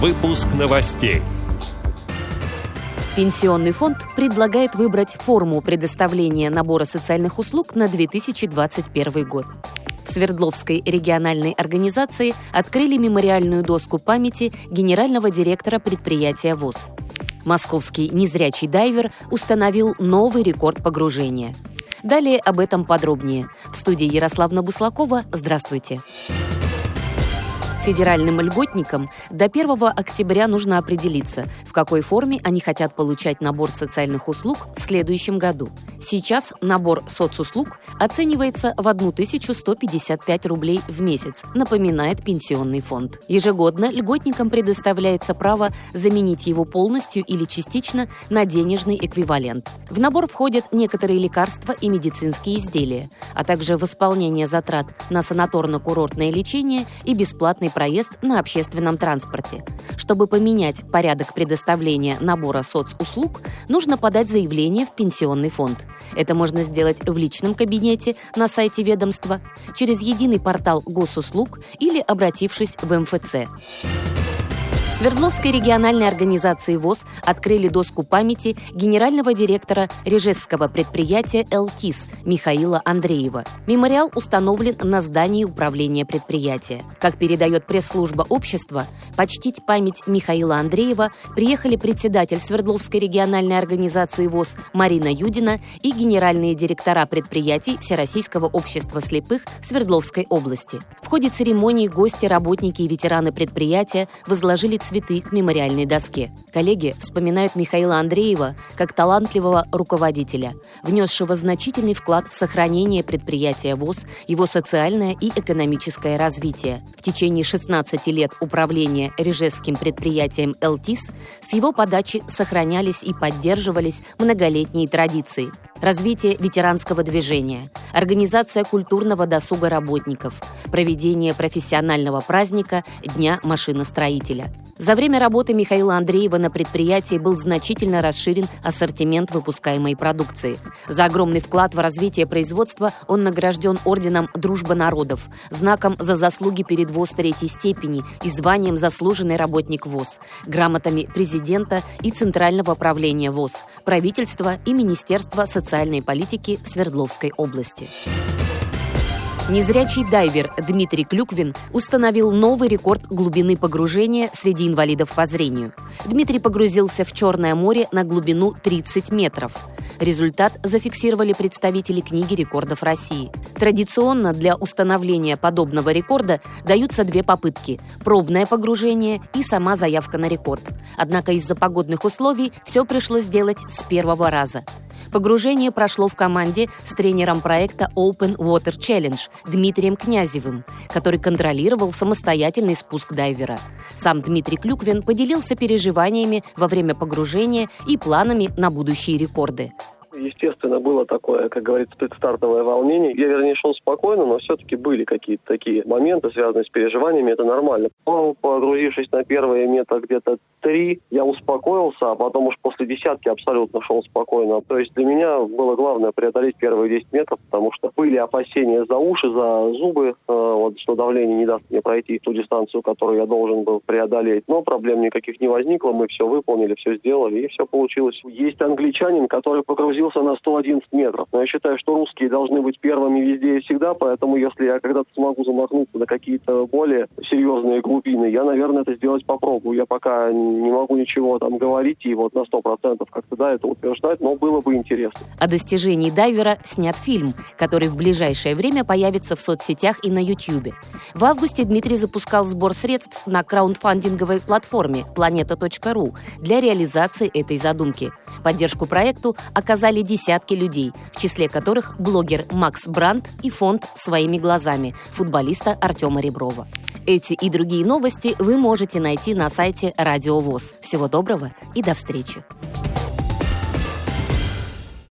Выпуск новостей. Пенсионный фонд предлагает выбрать форму предоставления набора социальных услуг на 2021 год. В Свердловской региональной организации открыли мемориальную доску памяти генерального директора предприятия ВОЗ. Московский незрячий дайвер установил новый рекорд погружения. Далее об этом подробнее. В студии Ярославна Буслакова. Здравствуйте. Здравствуйте. Федеральным льготникам до 1 октября нужно определиться, в какой форме они хотят получать набор социальных услуг в следующем году. Сейчас набор соцуслуг оценивается в 1155 рублей в месяц, напоминает Пенсионный фонд. Ежегодно льготникам предоставляется право заменить его полностью или частично на денежный эквивалент. В набор входят некоторые лекарства и медицинские изделия, а также восполнение затрат на санаторно-курортное лечение и бесплатный проезд на общественном транспорте. Чтобы поменять порядок предоставления набора соцуслуг, нужно подать заявление в пенсионный фонд. Это можно сделать в личном кабинете на сайте ведомства, через единый портал госуслуг или обратившись в МФЦ. Свердловской региональной организации ВОЗ открыли доску памяти генерального директора режесского предприятия «Элтис» Михаила Андреева. Мемориал установлен на здании управления предприятия. Как передает пресс-служба общества, почтить память Михаила Андреева приехали председатель Свердловской региональной организации ВОЗ Марина Юдина и генеральные директора предприятий Всероссийского общества слепых Свердловской области. В ходе церемонии гости, работники и ветераны предприятия возложили цветы к мемориальной доске. Коллеги вспоминают Михаила Андреева как талантливого руководителя, внесшего значительный вклад в сохранение предприятия ВОЗ, его социальное и экономическое развитие. В течение 16 лет управления режесским предприятием «Элтис» с его подачи сохранялись и поддерживались многолетние традиции – развитие ветеранского движения, организация культурного досуга работников, проведение профессионального праздника Дня машиностроителя – за время работы Михаила Андреева на предприятии был значительно расширен ассортимент выпускаемой продукции. За огромный вклад в развитие производства он награжден орденом «Дружба народов», знаком за заслуги перед ВОЗ третьей степени и званием «Заслуженный работник ВОЗ», грамотами президента и Центрального правления ВОЗ, правительства и Министерства социальной политики Свердловской области. Незрячий дайвер Дмитрий Клюквин установил новый рекорд глубины погружения среди инвалидов по зрению. Дмитрий погрузился в Черное море на глубину 30 метров. Результат зафиксировали представители книги рекордов России. Традиционно для установления подобного рекорда даются две попытки – пробное погружение и сама заявка на рекорд. Однако из-за погодных условий все пришлось сделать с первого раза – Погружение прошло в команде с тренером проекта Open Water Challenge Дмитрием Князевым, который контролировал самостоятельный спуск дайвера. Сам Дмитрий Клюквин поделился переживаниями во время погружения и планами на будущие рекорды. Естественно, действительно было такое, как говорится, предстартовое волнение. Я, вернее, шел спокойно, но все-таки были какие-то такие моменты, связанные с переживаниями, это нормально. Но погрузившись на первые метры где-то три, я успокоился, а потом уж после десятки абсолютно шел спокойно. То есть для меня было главное преодолеть первые 10 метров, потому что были опасения за уши, за зубы, э, вот, что давление не даст мне пройти ту дистанцию, которую я должен был преодолеть. Но проблем никаких не возникло, мы все выполнили, все сделали и все получилось. Есть англичанин, который погрузился на 100 11 метров. Но я считаю, что русские должны быть первыми везде и всегда, поэтому если я когда-то смогу замахнуться на какие-то более серьезные глубины, я, наверное, это сделать попробую. Я пока не могу ничего там говорить и вот на 100% как-то, да, это утверждать, но было бы интересно. О достижении дайвера снят фильм, который в ближайшее время появится в соцсетях и на YouTube. В августе Дмитрий запускал сбор средств на краундфандинговой платформе planeta.ru для реализации этой задумки. Поддержку проекту оказали десятки десятки людей, в числе которых блогер Макс Брандт и фонд «Своими глазами» футболиста Артема Реброва. Эти и другие новости вы можете найти на сайте Радио ВОЗ. Всего доброго и до встречи!